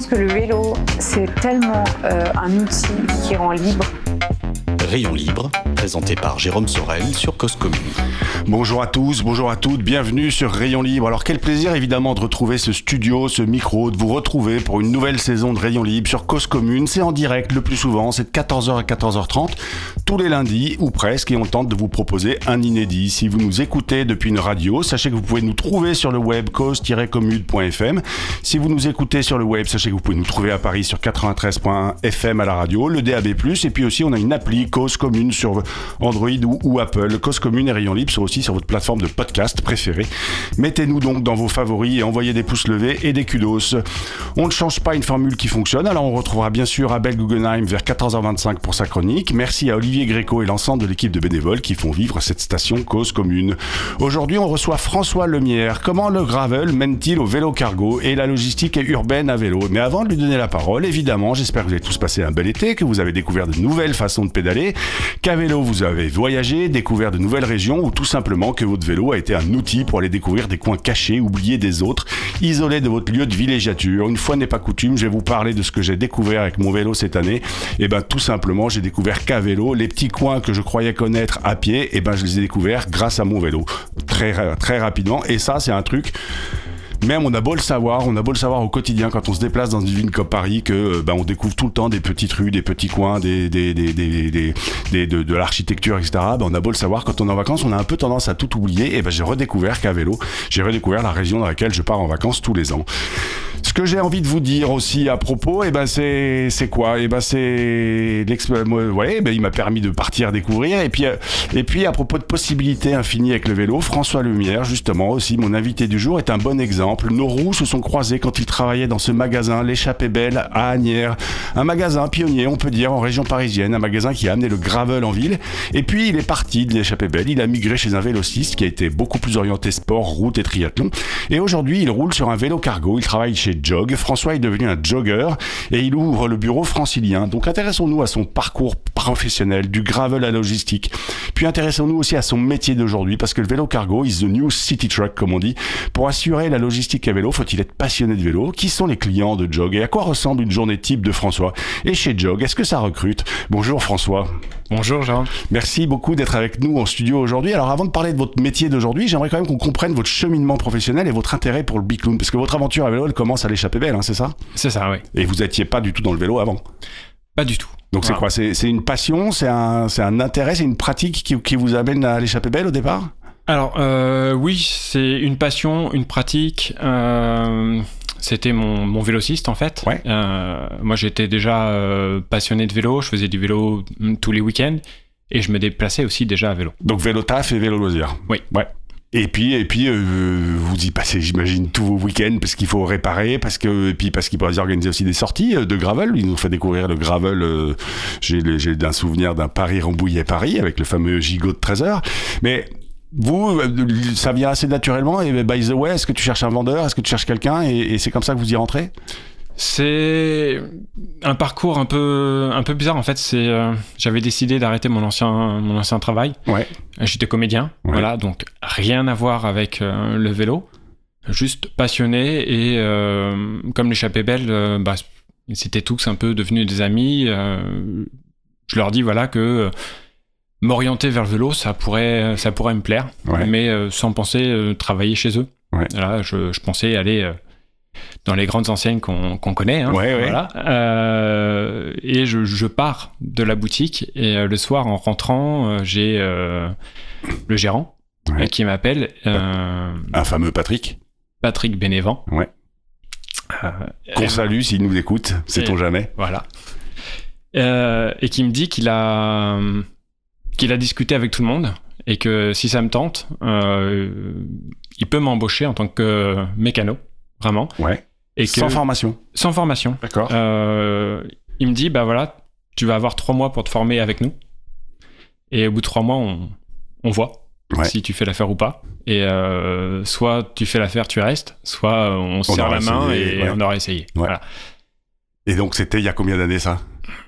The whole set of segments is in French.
Pense que le vélo, c'est tellement euh, un outil qui rend libre. Rayon libre, présenté par Jérôme Sorel sur Cause Commune. Bonjour à tous, bonjour à toutes, bienvenue sur Rayon Libre. Alors quel plaisir évidemment de retrouver ce studio, ce micro, de vous retrouver pour une nouvelle saison de Rayon Libre sur Cause Commune. C'est en direct le plus souvent, c'est de 14h à 14h30, tous les lundis ou presque, et on tente de vous proposer un inédit. Si vous nous écoutez depuis une radio, sachez que vous pouvez nous trouver sur le web cause-commune.fm. Si vous nous écoutez sur le web, sachez que vous pouvez nous trouver à Paris sur 93.1 FM à la radio, le DAB+, et puis aussi on a une appli Cause Commune sur Android ou, Apple. Cause Commune et Rayon Libre sont aussi sur votre plateforme de podcast préférée. Mettez-nous donc dans vos favoris et envoyez des pouces levés et des kudos. On ne change pas une formule qui fonctionne, alors on retrouvera bien sûr Abel Guggenheim vers 14h25 pour sa chronique. Merci à Olivier Gréco et l'ensemble de l'équipe de bénévoles qui font vivre cette station Cause Commune. Aujourd'hui, on reçoit François Lemierre. Comment le gravel mène-t-il au vélo cargo et la logistique urbaine à vélo? Mais avant de lui donner la parole, évidemment, j'espère que vous avez tous passé un bel été, que vous avez découvert de nouvelles façons de pédaler, qu'à vélo vous avez voyagé, découvert de nouvelles régions ou tout simplement que votre vélo a été un outil pour aller découvrir des coins cachés, oubliés des autres, isolés de votre lieu de villégiature. Une fois n'est pas coutume, je vais vous parler de ce que j'ai découvert avec mon vélo cette année. Et ben tout simplement, j'ai découvert qu'à vélo, les petits coins que je croyais connaître à pied, et ben je les ai découverts grâce à mon vélo. Très très rapidement. Et ça, c'est un truc même on a beau le savoir, on a beau le savoir au quotidien quand on se déplace dans une ville comme Paris que ben, on découvre tout le temps des petites rues, des petits coins, des, des, de, l'architecture, etc. Ben, on a beau le savoir quand on est en vacances, on a un peu tendance à tout oublier. Et ben j'ai redécouvert qu'à vélo, j'ai redécouvert la région dans laquelle je pars en vacances tous les ans. Ce que j'ai envie de vous dire aussi à propos, et eh ben c'est quoi? Et eh ben c'est ouais, ben il m'a permis de partir découvrir et puis et puis à propos de possibilités infinies avec le vélo, François Lumière justement aussi mon invité du jour est un bon exemple. Nos roues se sont croisées quand il travaillait dans ce magasin l'échappée belle à Agnières, un magasin pionnier on peut dire en région parisienne, un magasin qui a amené le gravel en ville et puis il est parti de l'échappée belle, il a migré chez un vélociste qui a été beaucoup plus orienté sport, route et triathlon et aujourd'hui il roule sur un vélo cargo, il travaille chez Jog. François est devenu un jogger et il ouvre le bureau francilien. Donc intéressons-nous à son parcours professionnel, du gravel à logistique. Puis intéressons-nous aussi à son métier d'aujourd'hui parce que le vélo cargo is the new city truck comme on dit. Pour assurer la logistique à vélo, faut-il être passionné de vélo? Qui sont les clients de Jog? Et à quoi ressemble une journée type de François? Et chez Jog, est-ce que ça recrute? Bonjour François. Bonjour Jean. Merci beaucoup d'être avec nous en studio aujourd'hui. Alors avant de parler de votre métier d'aujourd'hui, j'aimerais quand même qu'on comprenne votre cheminement professionnel et votre intérêt pour le bicloun parce que votre aventure à vélo elle commence à l'échapper belle, hein, c'est ça? C'est ça, oui. Et vous étiez pas du tout dans le vélo avant? Pas du tout. Donc c'est quoi? C'est une passion, c'est un, un intérêt, c'est une pratique qui, qui vous amène à l'échapper belle au départ? Alors euh, oui, c'est une passion, une pratique. Euh, c'était mon, mon, vélociste en fait. Ouais. Euh, moi j'étais déjà euh, passionné de vélo, je faisais du vélo tous les week-ends et je me déplaçais aussi déjà à vélo. Donc vélo taf et vélo loisir Oui. Ouais. Et puis, et puis, euh, vous y passez, j'imagine, tous vos week-ends parce qu'il faut réparer, parce que, et puis parce qu'il pourrait organiser aussi des sorties de gravel. Ils nous ont fait découvrir le gravel. Euh, j'ai, un souvenir d'un Paris-Rambouillet-Paris avec le fameux gigot de 13 heures. Mais vous, ça vient assez naturellement. Et by the way, est-ce que tu cherches un vendeur? Est-ce que tu cherches quelqu'un? Et, et c'est comme ça que vous y rentrez? C'est un parcours un peu un peu bizarre en fait. C'est euh, j'avais décidé d'arrêter mon ancien mon ancien travail. Ouais. J'étais comédien, Ouais. voilà, donc rien à voir avec euh, le vélo. Juste passionné et euh, comme l'échappée belle, bah, c'était tous un peu devenus des amis. je leur dis voilà que m'orienter vers le vélo, ça pourrait ça pourrait me plaire, Ouais. mais sans penser travailler chez eux. Voilà, je, je pensais aller dans les grandes enseignes qu'on connaît. hein, Ouais, ouais. Voilà. Euh, et je, je pars de la boutique et euh, le soir en rentrant, euh, j'ai le gérant Ouais. qui m'appelle, Un fameux Patrick, Patrick Bénévent. Ouais. Qu'on salue s'il nous écoute, sait-on jamais. Voilà. Et qui me dit qu'il a qu'il a discuté avec tout le monde et que si ça me tente, il peut m'embaucher en tant que mécano, vraiment. Ouais. Et que, Sans formation. sans formation. D'accord. Euh, il me dit, bah voilà, tu vas avoir trois mois pour te former avec nous. Et au bout de trois mois, on, on voit Ouais. si tu fais l'affaire ou pas. Et euh, soit tu fais l'affaire, tu restes, soit euh, on se On serre la main essayé, et ouais. on aura essayé. Ouais. Voilà. Et donc c'était il y a combien d'années ça?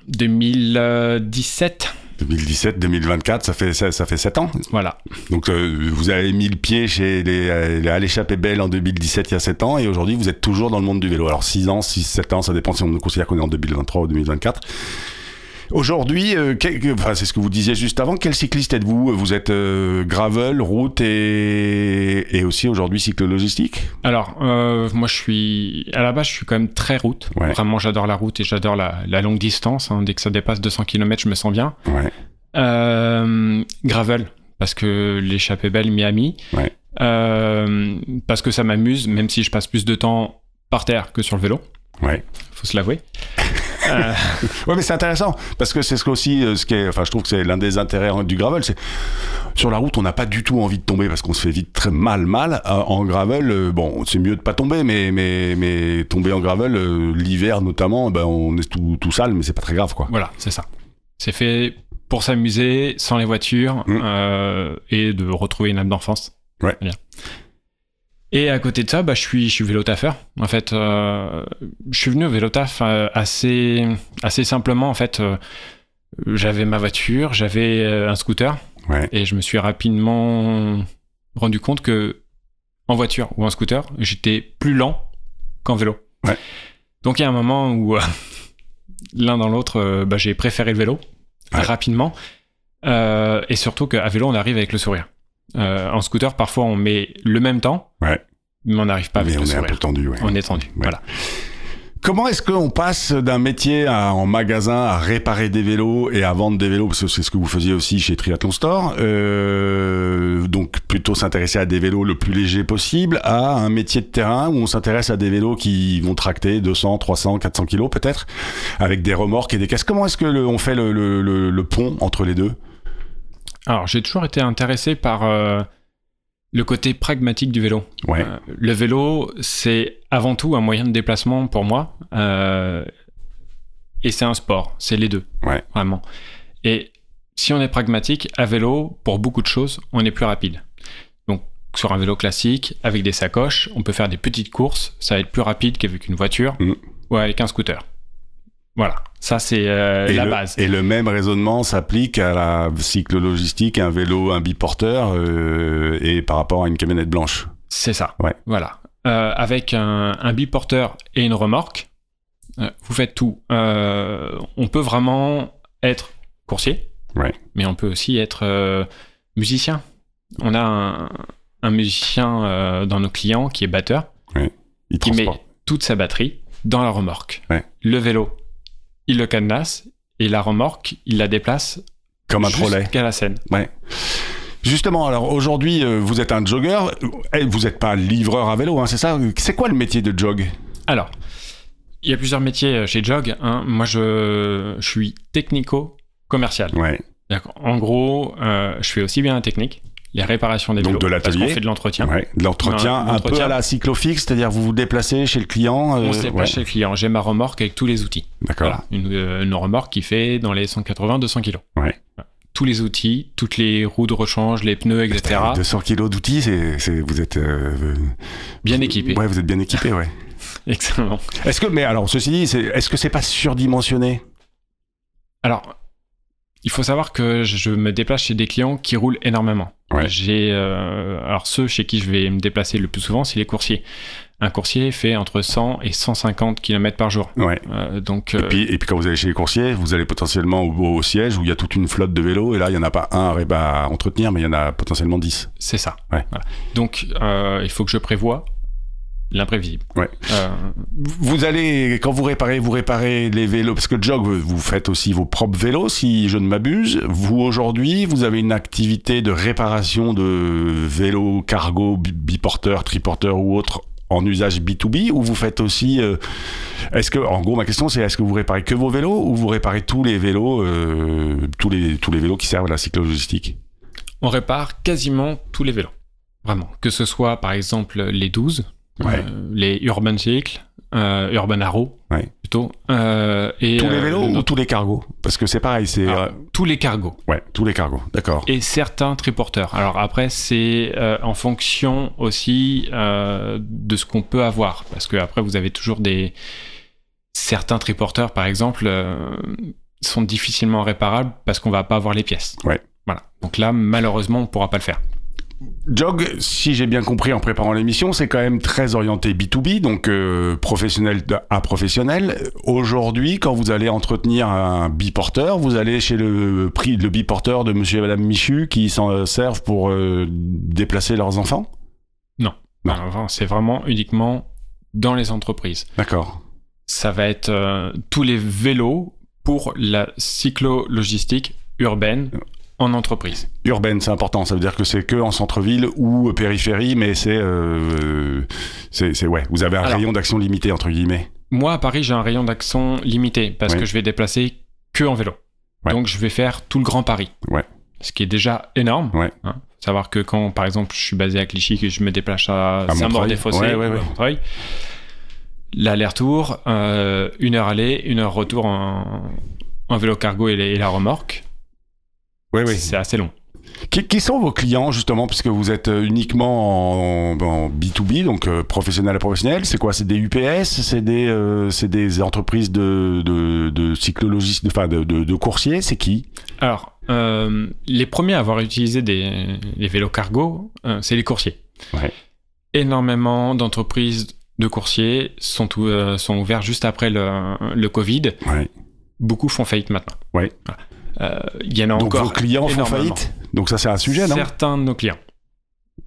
2017, 2017, 2024, ça fait ça, ça fait 7 ans. voilà. Donc euh, vous avez mis le pied chez les, euh, les à l'échappée belle en 2017 il y a 7 ans et aujourd'hui vous êtes toujours dans le monde du vélo. Alors 6 ans, 6 7 ans, ça dépend si on considère qu'on est en 2023 ou 2024. Aujourd'hui, euh, quel- enfin, c'est ce que vous disiez juste avant, quel cycliste êtes-vous? Vous êtes euh, gravel, route et, et aussi aujourd'hui cyclo-logistique? Alors, euh, moi, je suis. À la base, je suis quand même très route. Ouais. Vraiment, j'adore la route et j'adore la, la longue distance. hein. Dès que ça dépasse 200 km, je me sens bien. Ouais. Gravel, parce que l'échappée belle Miami. Ouais. Parce que ça m'amuse, même si je passe plus de temps par terre que sur le vélo. Ouais. Faut se l'avouer. Euh, Ouais, mais c'est intéressant parce que c'est ce que aussi, euh, ce qui est, enfin, je trouve que c'est l'un des intérêts du gravel, c'est sur la route, on n'a pas du tout envie de tomber parce qu'on se fait vite très mal, mal. Euh, En gravel, euh, bon, c'est mieux de pas tomber, mais mais mais tomber en gravel l'hiver notamment, ben on est tout tout sale, mais c'est pas très grave quoi. voilà, c'est ça. C'est fait pour s'amuser, sans les voitures, Mm. euh, et de retrouver une âme d'enfance. Ouais. Et à côté de ça, bah, je suis, je suis vélo taffeur. En fait, euh, je suis venu au vélo taf euh, assez, assez simplement. En fait, euh, j'avais ma voiture, j'avais euh, un scooter, Ouais. et je me suis rapidement rendu compte que en voiture ou en scooter, j'étais plus lent qu'en vélo. Ouais. Donc il y a un moment où l'un dans l'autre, bah, j'ai préféré le vélo Ouais. rapidement, et surtout qu'à vélo, on arrive avec le sourire. Euh, en scooter, parfois, on met le même temps, Ouais. mais on n'arrive pas avec mais on est un peu tendu. Ouais. On est tendu. Ouais. Voilà. Comment est-ce qu'on passe d'un métier à- en magasin à réparer des vélos et à vendre des vélos? Parce que c'est ce que vous faisiez aussi chez Triathlon Store. Euh, donc plutôt s'intéresser à des vélos le plus léger possible, à un métier de terrain où on s'intéresse à des vélos qui vont tracter 200, 300, 400 kilos peut-être, avec des remorques et des caisses. Comment est-ce que le- on fait le, le- le- le pont entre les deux? Alors, j'ai toujours été intéressé par euh, le côté pragmatique du vélo. Ouais, Euh, le vélo, c'est avant tout un moyen de déplacement pour moi. euh, et c'est un sport. C'est les deux. Ouais. Vraiment. Et si on est pragmatique, à vélo, pour beaucoup de choses, on est plus rapide. Donc, sur un vélo classique, avec des sacoches, on peut faire des petites courses. Ça va être plus rapide qu'avec une voiture Mhm. ou avec un scooter. Voilà. Ça, c'est euh, la le, base. et le même raisonnement s'applique à la cyclo-logistique, un vélo, un biporteur euh, et par rapport à une camionnette blanche. C'est ça. Ouais. Voilà. Euh, avec un, un biporteur et une remorque, euh, vous faites tout. On peut vraiment être coursier, Ouais. mais on peut aussi être musicien. On a un, un musicien dans nos clients qui est batteur, Il qui met toute sa batterie dans la remorque. Le vélo, il le cadenasse et la remorque, il la déplace Comme un trolley. jusqu'à la scène. Ouais. Justement, alors aujourd'hui, euh, vous êtes un jogger. Eh, Vous n'êtes pas livreur à vélo, hein, c'est ça? C'est quoi le métier de jog? Alors, il y a plusieurs métiers euh, chez Jog. hein. Moi, je, je suis technico-commercial. Ouais. En gros, euh, je fais aussi bien la technique, les réparations des Donc vélos. de l'atelier. Parce qu'on fait de l'entretien. ouais. De l'entretien, Non, un peu à la cyclofix, c'est-à-dire vous vous déplacez chez le client. euh, On se déplace ouais. chez le client. J'ai ma remorque avec tous les outils. D'accord. Voilà. Une, euh, une remorque qui fait dans les 180-200 kilos. Ouais. Voilà. Tous les outils, toutes les roues de rechange, les pneus, etc. 200 kilos d'outils, c'est, vous êtes euh, Bien équipé. Ouais, vous êtes bien équipé, ouais. Excellent. Est-ce que, mais alors, ceci dit, est-ce que c'est pas surdimensionné? Alors, il faut savoir que je me déplace chez des clients qui roulent énormément. Ouais. J'ai, euh, alors ceux chez qui je vais me déplacer le plus souvent, c'est les coursiers. Un coursier fait entre 100 et 150 km par jour. Ouais. Euh, donc, Et euh, puis, et puis quand vous allez chez les coursiers, vous allez potentiellement au, au siège où il y a toute une flotte de vélos, et là, il n'y en a pas un à, entretenir, mais il y en a potentiellement 10. c'est ça. Ouais. Voilà. Donc, il faut que je prévoie l'imprévisible. Ouais. Euh, Vous allez, quand vous réparez, vous réparez les vélos, parce que jog, vous faites aussi vos propres vélos, si je ne m'abuse. Vous, aujourd'hui, vous avez une activité de réparation de vélos cargo, bi- biporteurs, triporteurs ou autres en usage B2B, ou vous faites aussi, euh, est-ce que, en gros, ma question c'est, est-ce que vous réparez que vos vélos, ou vous réparez tous les vélos, euh, tous les, tous les vélos qui servent à la cyclo-logistique? on répare quasiment tous les vélos. Vraiment. Que ce soit, par exemple, les 12, Ouais. euh, les Urban Cycle, euh, Urban Arrow, Ouais. plutôt. Euh, et, Tous les vélos ou tous les cargos? Parce que c'est pareil, c'est... Euh, tous les cargos Ouais, tous les cargos, d'accord. et certains triporteurs. Alors après, c'est en fonction aussi de ce qu'on peut avoir, parce que après, vous avez toujours des certains triporteurs, par exemple, sont difficilement réparables parce qu'on va pas avoir les pièces. Ouais. Voilà. Donc là, malheureusement, on pourra pas le faire. Jog, si j'ai bien compris en préparant l'émission, c'est quand même très orienté B2B, donc euh, professionnel à professionnel. Aujourd'hui, quand vous allez entretenir un biporteur, vous allez chez le prix le biporteur de monsieur et madame Michu qui s'en euh, servent pour euh, déplacer leurs enfants? Non. C'est vraiment uniquement dans les entreprises. D'accord. Ça va être euh, tous les vélos pour la cyclo-logistique urbaine en entreprise. Urbaine, c'est important. Ça veut dire que c'est que en centre-ville ou périphérie, mais c'est, euh, c'est, ouais. Vous avez un Alors- rayon d'action limité entre guillemets. Moi, à Paris, j'ai un rayon d'action limité parce que je vais déplacer que en vélo. Ouais. Donc, je vais faire tout le Grand Paris. Ouais. Ce qui est déjà énorme. Ouais. hein. Savoir que quand, par exemple, je suis basé à Clichy, que je me déplace à. Saint-Maur-des-Fossés, Ouais, à. Montreuil, l'aller-retour, euh, une heure aller, une heure retour en, en vélo cargo et, les- et la remorque, Oui, oui. c'est assez long. Qui, qui sont vos clients justement, puisque vous êtes euh, uniquement en, en B2B, donc euh, professionnel à professionnel C'est quoi? C'est des UPS C'est des, euh, des entreprises de, de, de cyclologistes, enfin de, de, de coursiers C'est qui? Alors, euh, les premiers à avoir utilisé des, les vélos cargo, c'est les coursiers. Ouais. Énormément d'entreprises de coursiers sont, sont ouverts juste après le, le Covid. Ouais. Beaucoup font faillite maintenant. Ouais. Voilà. Euh, Il y en a Donc encore vos clients font faillite Donc ça c'est un sujet, non? Certains de nos clients.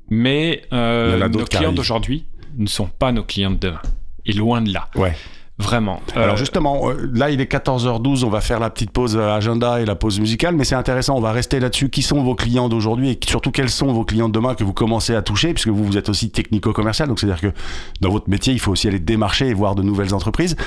Mais euh, nos clients d'aujourd'hui ne sont pas nos clients de demain. Et loin de là. Ouais. Vraiment. Alors Euh, justement, euh, là il est 14h12, on va faire la petite pause agenda et la pause musicale, mais c'est intéressant, on va rester là-dessus. Qui sont vos clients d'aujourd'hui et surtout quels sont vos clients de demain que vous commencez à toucher, puisque vous, vous êtes aussi technico-commercial, donc c'est-à-dire que dans votre métier, il faut aussi aller démarcher et voir de nouvelles entreprises.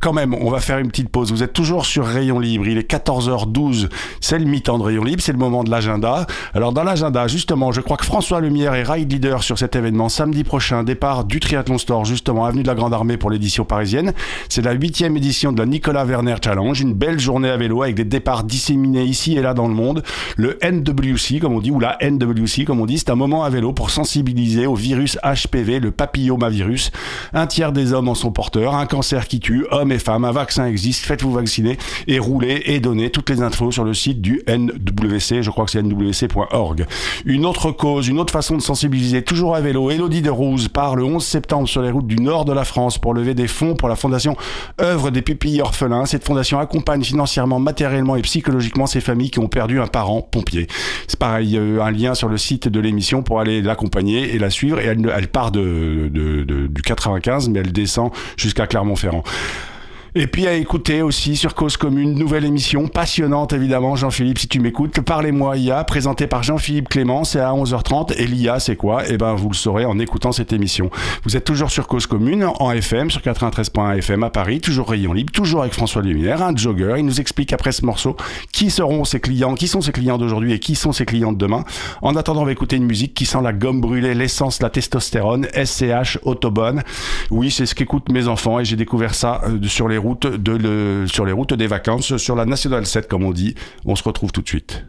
Quand même, on va faire une petite pause. Vous êtes toujours sur Rayon Libre. Il est 14h12. C'est le mi-temps de Rayon Libre. C'est le moment de l'agenda. Alors, dans l'agenda, justement, je crois que François Lumière est ride leader sur cet événement. Samedi prochain, départ du Triathlon Store, justement, avenue de la Grande Armée pour l'édition parisienne. C'est la huitième édition de la Nicolas Werner Challenge. Une belle journée à vélo avec des départs disséminés ici et là dans le monde. Le NWC, comme on dit, ou la NWC, comme on dit, c'est un moment à vélo pour sensibiliser au virus HPV, le papillomavirus. Un tiers des hommes en sont porteurs. Un cancer qui tue, hommes et femmes. Un vaccin existe. Faites-vous vacciner et roulez et donnez toutes les infos sur le site du NWC. Je crois que c'est nwc.org. Une autre cause, une autre façon de sensibiliser, toujours à vélo. Elodie de Rouze part le 11 septembre sur les routes du nord de la France pour lever des fonds pour la fondation œuvre des pupilles orphelins. Cette fondation accompagne financièrement, matériellement et psychologiquement ces familles qui ont perdu un parent pompier. C'est pareil, euh, un lien sur le site de l'émission pour aller l'accompagner et la suivre. Et elle, part de- du 95, mais elle descend jusqu'à Clermont-Ferrand. Et puis à écouter aussi sur Cause Commune, nouvelle émission passionnante évidemment, Jean-Philippe, si tu m'écoutes, Parlez-moi IA, présenté par Jean-Philippe Clément, c'est à 11h30, et l'IA c'est quoi? Eh ben vous le saurez en écoutant cette émission. Vous êtes toujours sur Cause Commune, en FM, sur 93.1 FM à Paris, toujours Rayon Libre, toujours avec François Luminaire, un jogger, il nous explique après ce morceau qui seront ses clients, qui sont ses clients d'aujourd'hui et qui sont ses clients de demain. En attendant, on va écouter une musique qui sent la gomme brûlée, l'essence, la testostérone, SCH, Autobahn. Oui, c'est ce qu'écoutent mes enfants et j'ai découvert ça euh, sur les routes sur les routes des vacances, sur la Nationale 7 comme on dit. On se retrouve tout de suite.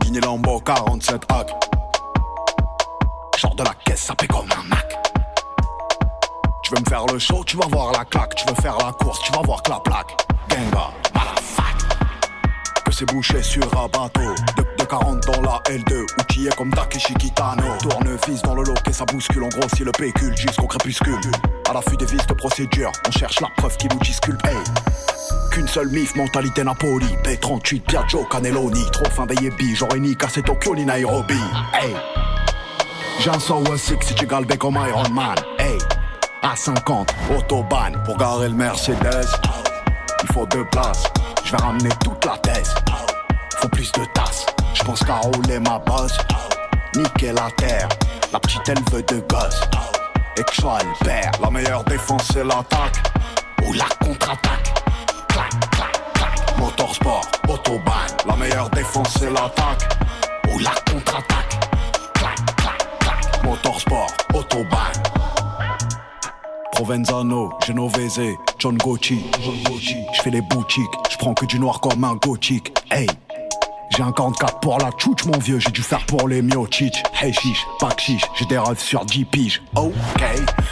Guinée Lambo 47 hack. Genre de la caisse, ça fait comme un faire le show, tu vas voir la claque. Tu veux faire la course, tu vas voir que la plaque. Que c'est bouché sur un bateau. De, de 40 dans la L2, outillé comme Takeshi Kitano. Tournevis dans le lot et ça bouscule. On grossit le pécule jusqu'au crépuscule. À l'affût des vis de procédure, on cherche la preuve qui nous disculpe. Qu'une seule mif, mentalité Napoli P38, Piaggio, Cannelloni Trop fin des yébis, j'aurais ni cassé Tokyo ni Nairobi Hey J'ai un Sour Six si tu galbais comme Iron Man Hey À 50, autobahn Pour garer le Mercedes. Il faut deux places. Je vais ramener toute la thèse. Faut plus de tasses. Je pense qu'à rouler ma bosse. Niquer la terre. La petite elle veut de gosse. Et que je sois le père La meilleure défense c'est l'attaque. Ou la contre-attaque. Clac, clac, clac. Motorsport, autobahn, la meilleure défense c'est l'attaque. Ou la contre-attaque. Clac, clac, clac. Motorsport, autobahn. Provenzano, Genovese, John Gucci. Je fais les boutiques, je prends que du noir comme un gothique. Hey, j'ai un 44 pour la tchouch, mon vieux, j'ai dû faire pour les miochich. Hey chiche, pas chiche, j'ai des rêves sur 10 piges. Ok,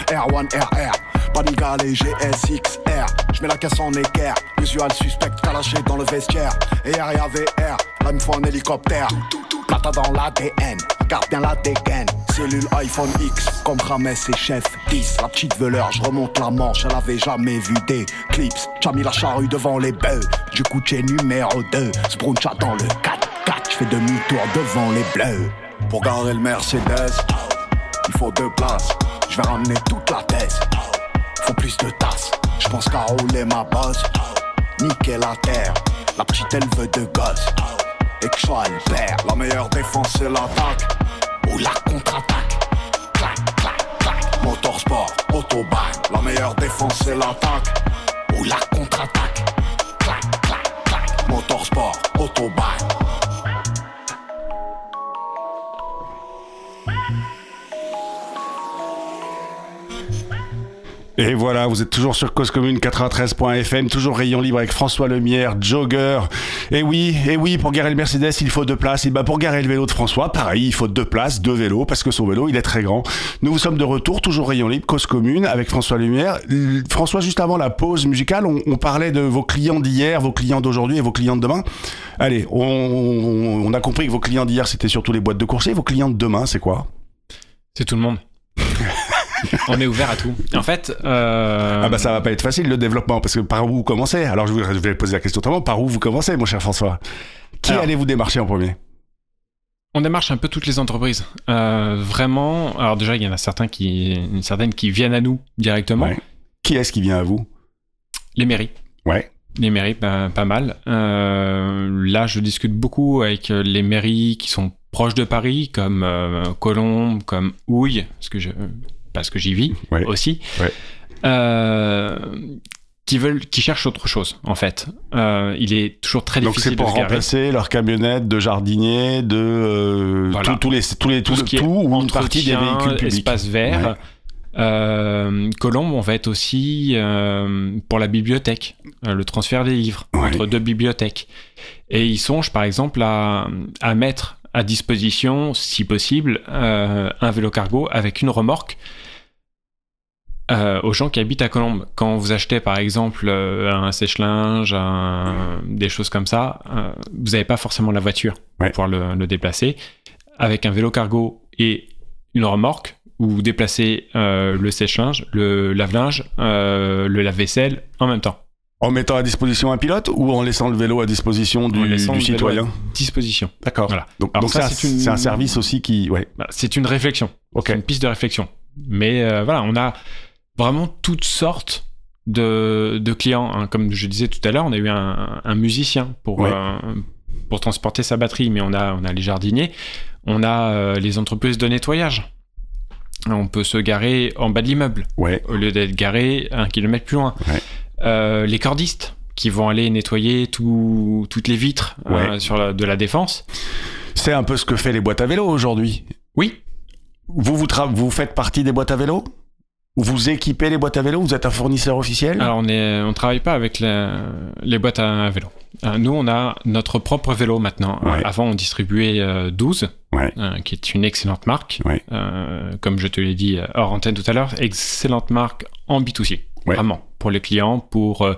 R1 RR, Panigale GSXR. Je mets la caisse en équerre, usual suspect calaché dans le vestiaire. Et RIA VR, là me faut un hélicoptère. Plata dans l'ADN, garde bien la dégaine. Cellule iPhone X, comme et Chef 10. La petite veleur, je remonte la manche, elle avait jamais vu des clips. J'ai mis la charrue devant les bœufs, du coup t'es numéro 2. Spruncha dans le 4-4, je fais demi-tour devant les bleus. Pour garer le Mercedes, il faut deux places. Je vais ramener toute la thèse. Faut plus de tasses. Je pense qu'à rouler ma bosse. Niquer la terre. La petite elle veut de gosses. Et que je sois le père. La meilleure défense c'est l'attaque. Ou la contre-attaque. Clac, clac, clac. Motorsport, autobahn. La meilleure défense c'est l'attaque. Ou la contre-attaque. Clac, clac, clac. Motorsport, autobahn. Et voilà, vous êtes toujours sur Cause Commune 93.fm, toujours rayon libre avec François Lemierre, jogger. Et oui, et oui, pour garer le Mercedes, il faut deux places. Et bah pour garer le vélo de François, pareil, il faut deux places, deux vélos, parce que son vélo, il est très grand. Nous vous sommes de retour, toujours rayon libre, Cause Commune, avec François Lumière. L- François, juste avant la pause musicale, on, parlait de vos clients d'hier, vos clients d'aujourd'hui et vos clients de demain. Allez, on, on- a compris que vos clients d'hier, c'était surtout les boîtes de coursiers. Vos clients de demain, c'est quoi? C'est tout le monde. On est ouvert à tout. En fait, euh, Ah bah ça va pas être facile le développement parce que par où vous commencez? Alors je vais, je vais poser la question autrement. Par où vous commencez, mon cher François? Qui Alors- allez-vous démarcher en premier? On démarche un peu toutes les entreprises. Euh, vraiment. Alors déjà, il y en a certains qui, certaines qui viennent à nous directement. Ouais. Qui est-ce qui vient à vous? Les mairies. Ouais. Les mairies, pas, pas mal. Euh, là, je discute beaucoup avec les mairies qui sont proches de Paris, comme euh, Colombes, comme Houille, parce que je, parce que j'y vis Ouais. aussi. Ouais. Euh, qui veulent, qui cherchent autre chose, en fait. Euh, il est toujours très Donc difficile c'est pour de remplacer leur camionnette de jardinier, de euh, Voilà. tous- les tous les tout tout, ce qui est tout ou une partie des véhicules publics. espace vert. Ouais. Euh, Colombe, on va être aussi euh, pour la bibliothèque, euh, le transfert des livres Ouais. entre deux bibliothèques. Et ils songent par exemple à, à mettre à disposition, si possible, euh, un vélo cargo avec une remorque euh, aux gens qui habitent à Colombe. Quand vous achetez par exemple euh, un sèche-linge, des choses comme ça, vous n'avez pas forcément la voiture pour Ouais. pouvoir le, le déplacer. Avec un vélo cargo et une remorque, vous déplacez le sèche-linge, le lave-linge, le lave-vaisselle en même temps. En mettant à disposition un pilote ou en laissant le vélo à disposition du, le citoyen disposition. D'accord. Voilà. Donc, ça, c'est une- un service aussi qui ouais. Voilà, c'est une réflexion. C'est une piste de réflexion. Mais euh, voilà, on a vraiment toutes sortes de, de clients. hein. Comme je disais tout à l'heure, on a eu un, un musicien pour, Ouais. euh, pour transporter sa batterie, mais on a, on a les jardiniers, on a euh, les entreprises de nettoyage. On peut se garer en bas de l'immeuble Ouais. au lieu d'être garé un kilomètre plus loin. Ouais. Euh, les cordistes qui vont aller nettoyer tout- toutes les vitres euh, Ouais. sur la- de la défense. C'est un peu ce que fait les boîtes à vélo aujourd'hui. Oui, Vous vous, tra- vous faites partie des boîtes à vélo? Ou vous équipez les boîtes à vélo? Vous êtes un fournisseur officiel? Alors on on travaille pas avec les, les boîtes à vélo. Euh, Nous, on a notre propre vélo maintenant. Ouais. Avant, on distribuait euh, 12, Ouais. euh, qui est une excellente marque. Ouais. Euh, comme je te l'ai dit hors antenne tout à l'heure, excellente marque en B2C. Vraiment. Pour les clients, pour euh,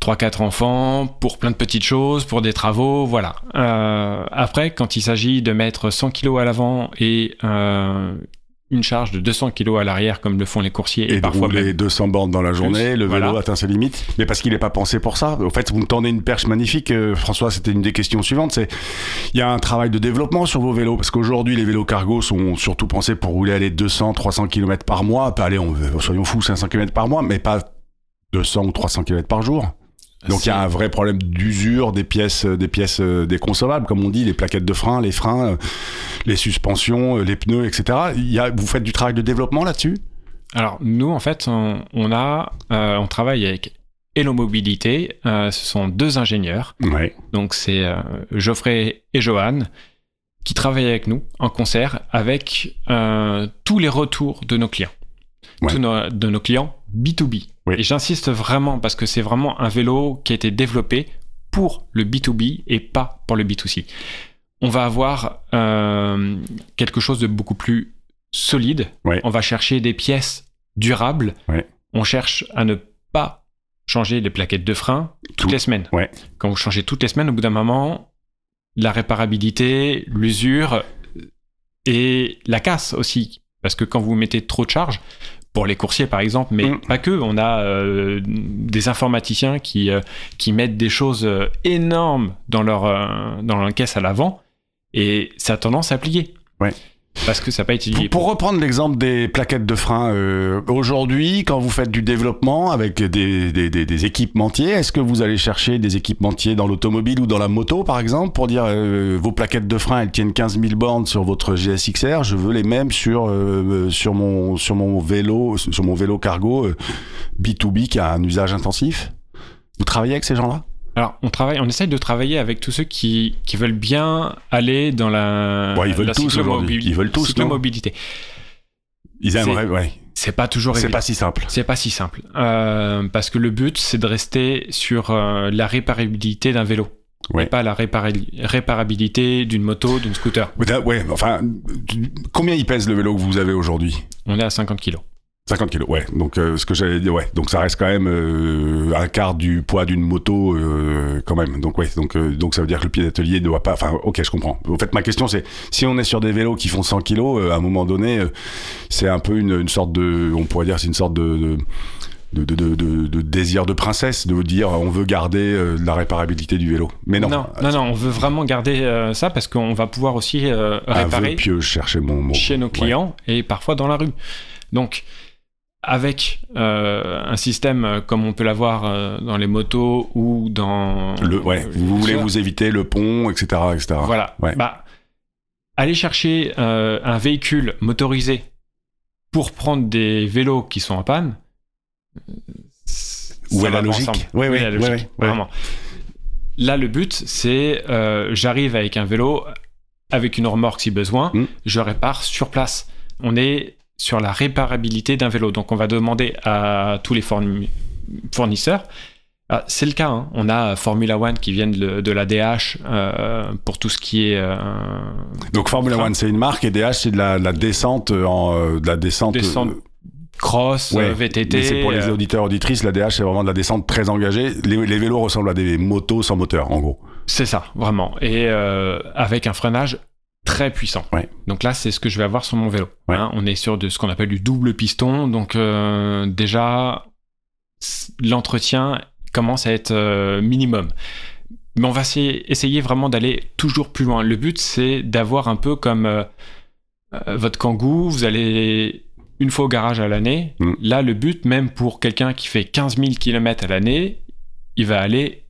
3-4 enfants, pour plein de petites choses, pour des travaux, voilà. Euh, après, quand il s'agit de mettre 100 kilos à l'avant et euh, une charge de 200 kilos à l'arrière, comme le font les coursiers, et, et parfois rouler même 200 bornes dans la journée, le vélo voilà. atteint ses limites, mais parce qu'il n'est pas pensé pour ça. En fait, vous me tendez une perche magnifique, euh, François, c'était une des questions suivantes, c'est il y a un travail de développement sur vos vélos, parce qu'aujourd'hui, les vélos cargo sont surtout pensés pour rouler à les 200, 300 km par mois, pas aller, on, soyons fous, 500 km par mois, mais pas 200 ou 300 km par jour. Donc il y a un vrai problème d'usure des pièces, euh, des pièces euh, déconsommables, comme on dit, les plaquettes de frein, les freins, euh, les suspensions, les pneus, etc. Il y a, vous faites du travail de développement là-dessus? Alors nous, en fait, on, on a, euh, on travaille avec Hello Mobilité. Euh, ce sont deux ingénieurs. Ouais. Donc c'est euh, Geoffrey et Johan qui travaillent avec nous en concert avec tous les retours de nos clients. Ouais. Tous nos- de nos clients B2B. Oui. Et j'insiste vraiment parce que c'est vraiment un vélo qui a été développé pour le B2B et pas pour le B2C. On va avoir euh, quelque chose de beaucoup plus solide. On va chercher des pièces durables. On cherche à ne pas changer les plaquettes de frein toutes Tout. les semaines. Quand vous changez toutes les semaines, au bout d'un moment, la réparabilité, l'usure et la casse aussi. Parce que quand vous mettez trop de charge, pour les coursiers par exemple, mais Mm. pas que, on a euh, des informaticiens qui, euh, qui mettent des choses euh, énormes dans leur, euh, dans leur caisse à l'avant et ça a tendance à plier. Ouais. Parce que ça n'a pas été Pour, lié. pour reprendre l'exemple des plaquettes de frein, euh, aujourd'hui, quand vous faites du développement avec des, des, équipementiers, est-ce que vous allez chercher des équipementiers dans l'automobile ou dans la moto, par exemple, pour dire euh, vos plaquettes de frein, elles tiennent 15 000 bornes sur votre GSXR, je veux les mêmes sur euh, sur mon sur mon vélo, sur mon vélo cargo euh, B2B qui a un usage intensif? Vous travaillez avec ces gens-là? Alors, on travaille, on essaye de travailler avec tous ceux qui, qui veulent bien aller dans la. Ouais, ils veulent la tous aujourd'hui. Ils veulent tous, non cyclomobilité. Ils C'est- aimeraient, ouais. C'est pas toujours C'est pas si simple. C'est pas si simple. Euh, parce que le but, c'est de rester sur euh, la réparabilité d'un vélo. Ouais. Et pas la répara- réparabilité d'une moto, d'une scooter. Ouais, enfin, combien il pèse le vélo que vous avez aujourd'hui? On est à 50 kilos. 50 kilos, ouais. Donc, euh, ce que j'allais dire, ouais. Donc, ça reste quand même euh, un quart du poids d'une moto, euh, quand même. Donc, ouais. Donc, donc, ça veut dire que le pied d'atelier ne doit pas. Enfin, ok, je comprends. En fait, ma question, c'est si on est sur des vélos qui font 100 kilos, à un moment donné, c'est un peu une, une sorte de, on pourrait dire, c'est une sorte de, désir de princesse de vous dire on veut garder la réparabilité du vélo mais non non, non, non, on veut vraiment garder ça parce qu'on va pouvoir aussi un réparer vœu pieux je cherchais mon mot chez nos Ouais. clients et parfois dans la rue. Donc, avec euh, un système euh, comme on peut l'avoir euh, dans les motos ou dans le ouais euh, vous voulez ça, vous éviter le pont etc etc voilà. Ouais. Bah, aller chercher un véhicule motorisé pour prendre des vélos qui sont en panne. Où est la logique ouais, ouais. Vraiment. Là, le but, c'est j'arrive avec un vélo, avec une remorque si besoin, Mm. je répare sur place. On est sur la réparabilité d'un vélo. Donc, on va demander à tous les fourni- fournisseurs. Ah, c'est le cas. hein. On a Formula One qui viennent de, de la DH euh, pour tout ce qui est euh, donc Formula One c'est une marque et DH c'est de la, la descente en euh, de la descente, Descente cross, ouais. VTT. C'est pour les auditeurs auditrices la DH c'est vraiment de la descente très engagée les, les vélos ressemblent à des motos sans moteur en gros C'est ça, vraiment. Et euh, avec un freinage très puissant. Ouais. Donc là, c'est ce que je vais avoir sur mon vélo. Ouais. Hein, on est sur de ce qu'on appelle du double piston. Donc euh, déjà, l'entretien commence à être euh, minimum. Mais on va essayer, vraiment d'aller toujours plus loin. Le but, c'est d'avoir un peu comme euh, votre Kangoo. Vous allez une fois au garage à l'année. Mm. Là, le but, même pour quelqu'un qui fait 15 000 km à l'année, il va aller,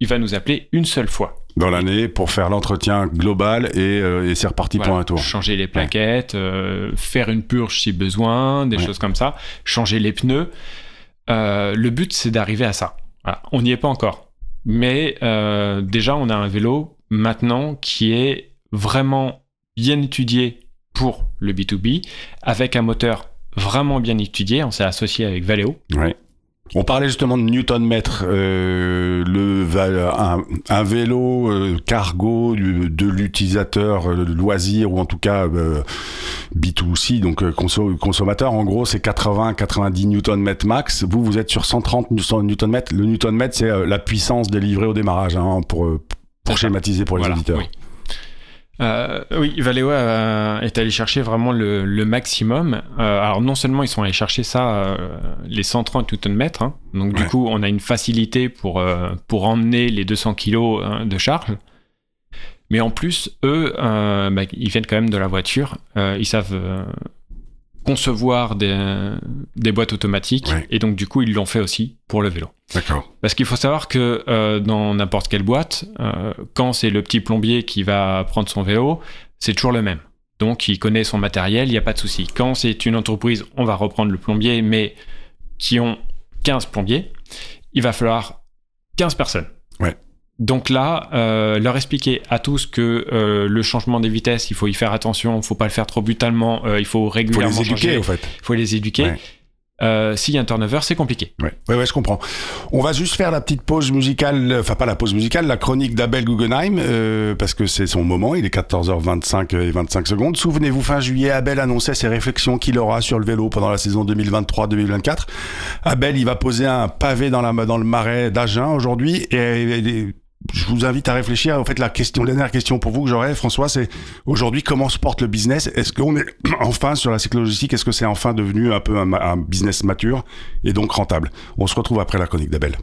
il va nous appeler une seule fois. Dans l'année pour faire l'entretien global et, euh, et c'est reparti Voilà, pour un tour Changer les plaquettes, euh, faire une purge si besoin, des Ouais. choses comme ça, changer les pneus. Euh, le but, c'est d'arriver à ça. Voilà. On n'y est pas encore. Mais déjà, on a un vélo maintenant qui est vraiment bien étudié pour le B2B, avec un moteur vraiment bien étudié. On s'est associé avec Valeo. Ouais. On parlait justement de Newton mètre, euh, le un, un vélo euh, cargo du- de l'utilisateur euh, loisir ou en tout cas euh, B2C donc euh, conso- consommateur. En gros, c'est 80-90 Newton mètre max. Vous, vous êtes sur 130 Newton mètre. Le Newton mètre, c'est euh, la puissance délivrée au démarrage hein, pour pour schématiser pour les Voilà, auditeurs. Oui. Euh, oui, Valeo euh, est allé chercher vraiment le, le maximum. Euh, alors non seulement ils sont allés chercher ça, euh, les 130 Nm, hein, donc du coup on a une facilité pour, pour emmener les 200 kg hein, de charge. Mais en plus, eux, bah, ils viennent quand même de la voiture. Ils savent concevoir des, des boîtes automatiques. Ouais. Et donc du coup, ils l'ont fait aussi pour le vélo. D'accord. Parce qu'il faut savoir que euh, dans n'importe quelle boîte, euh, quand c'est le petit plombier qui va prendre son vélo, c'est toujours le même. Donc il connaît son matériel, il n'y a pas de souci. Quand c'est une entreprise, on va reprendre le plombier, mais qui ont 15 plombiers, il va falloir 15 personnes. Ouais. Donc là, euh, leur expliquer à tous que euh, le changement des vitesses, il faut y faire attention, il ne faut pas le faire trop brutalement, euh, il faut Faut régulièrement les éduquer, changer, en fait. il faut les éduquer. Ouais. Euh, S'il y a un turnover, c'est compliqué. Ouais. ouais, ouais, je comprends. On va juste faire la petite pause musicale, enfin pas la pause musicale, la chronique d'Abel Guggenheim, euh, parce que c'est son moment, il est 14h25 et 25 secondes. Souvenez-vous, fin juillet, Abel annonçait ses réflexions qu'il aura sur le vélo pendant la saison 2023-2024. Abel, il va poser un pavé dans, la, dans le marais d'Agen aujourd'hui, et, et- je vous invite à réfléchir. En fait, la question, la dernière question pour vous que j'aurais, François, c'est aujourd'hui comment se porte le business? Est-ce qu'on est enfin sur la cyclologistique Est-ce que c'est enfin devenu un peu un, un business mature et donc rentable? On se retrouve après la chronique d'Abel.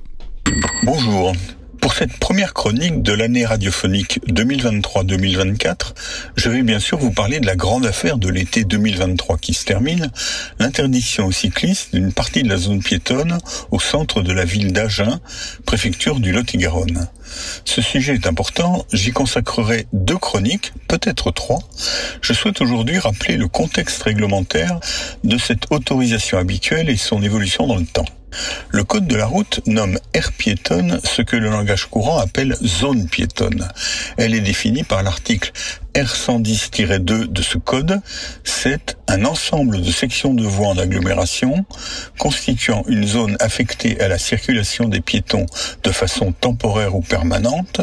Bonjour. Pour cette première chronique de l'année radiophonique 2023-2024, je vais bien sûr vous parler de la grande affaire de l'été 2023 qui se termine, l'interdiction aux cyclistes d'une partie de la zone piétonne au centre de la ville d'Agen, préfecture du Lot-et-Garonne. Ce sujet est important, j'y consacrerai deux chroniques, peut-être trois. Je souhaite aujourd'hui rappeler le contexte réglementaire de cette autorisation habituelle et son évolution dans le temps. Le code de la route nomme aire piétonne ce que le langage courant appelle zone piétonne. Elle est définie par l'article R110-2 de ce code. C'est un ensemble de sections de voies en agglomération constituant une zone affectée à la circulation des piétons de façon temporaire ou permanente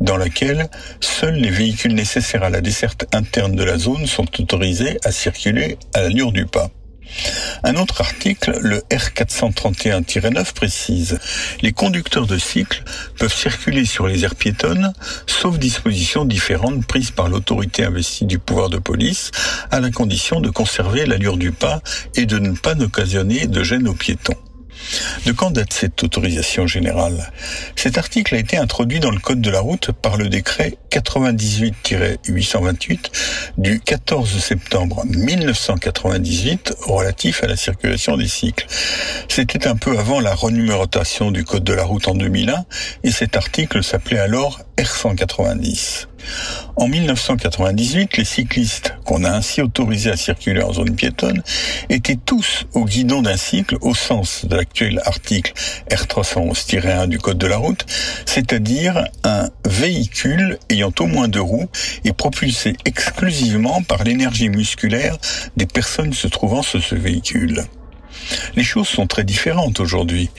dans laquelle seuls les véhicules nécessaires à la desserte interne de la zone sont autorisés à circuler à l'allure du pas. Un autre article, le R431-9, précise Les conducteurs de cycle peuvent circuler sur les aires piétonnes, sauf dispositions différentes prises par l'autorité investie du pouvoir de police, à la condition de conserver l'allure du pas et de ne pas occasionner de gêne aux piétons. De quand date cette autorisation générale? Cet article a été introduit dans le Code de la route par le décret 98-828 du 14 septembre 1998 relatif à la circulation des cycles. C'était un peu avant la renumérotation du Code de la route en 2001 et cet article s'appelait alors R190. En 1998, les cyclistes qu'on a ainsi autorisés à circuler en zone piétonne étaient tous au guidon d'un cycle au sens de l'actuel article R311-1 du Code de la route, c'est-à-dire un véhicule ayant au moins deux roues et propulsé exclusivement par l'énergie musculaire des personnes se trouvant sur ce véhicule. Les choses sont très différentes aujourd'hui.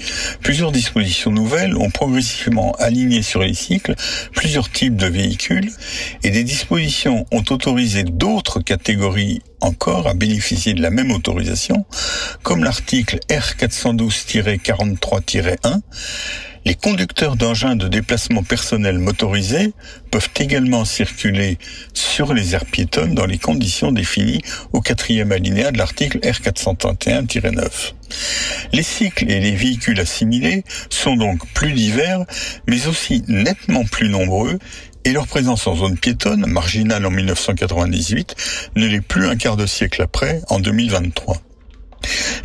Plusieurs dispositions nouvelles ont progressivement aligné sur les cycles plusieurs types de véhicules et des dispositions ont autorisé d'autres catégories encore à bénéficier de la même autorisation, comme l'article R412-43-1. Les conducteurs d'engins de déplacement personnel motorisés peuvent également circuler sur les aires piétonnes dans les conditions définies au quatrième alinéa de l'article R431-9. Les cycles et les véhicules assimilés sont donc plus divers, mais aussi nettement plus nombreux, et leur présence en zone piétonne, marginale en 1998, ne l'est plus un quart de siècle après, en 2023.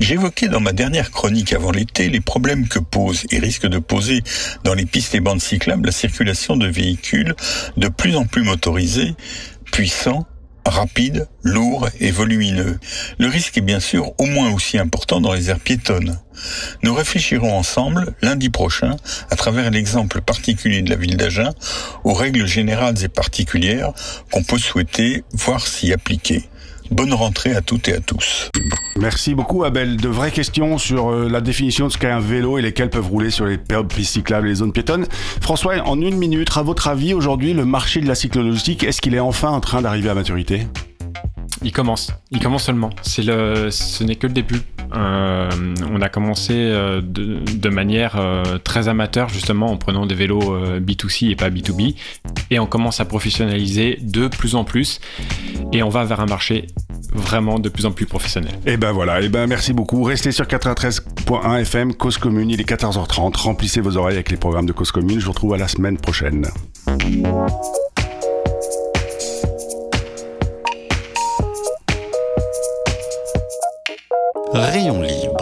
J'évoquais dans ma dernière chronique avant l'été les problèmes que pose et risque de poser dans les pistes et bandes cyclables la circulation de véhicules de plus en plus motorisés, puissants, rapides, lourds et volumineux. Le risque est bien sûr au moins aussi important dans les aires piétonnes. Nous réfléchirons ensemble lundi prochain, à travers l'exemple particulier de la ville d'Agen, aux règles générales et particulières qu'on peut souhaiter voir s'y appliquer. Bonne rentrée à toutes et à tous. Merci beaucoup Abel. De vraies questions sur euh, la définition de ce qu'est un vélo et lesquels peuvent rouler sur les pistes cyclables et les zones piétonnes. François, en une minute, à votre avis, aujourd'hui, le marché de la cyclologistique, est-ce qu'il est enfin en train d'arriver à maturité? Il commence, il commence seulement. C'est le, ce n'est que le début. Euh, on a commencé euh, de, de, manière euh, très amateur justement en prenant des vélos euh, B2C et pas B2B et on commence à professionnaliser de plus en plus et on va vers un marché vraiment de plus en plus professionnel. Et ben voilà, et ben merci beaucoup. Restez sur 93.1 FM, Cause Commune, il est 14h30. Remplissez vos oreilles avec les programmes de Cause Commune. Je vous retrouve à la semaine prochaine. Rayon libre.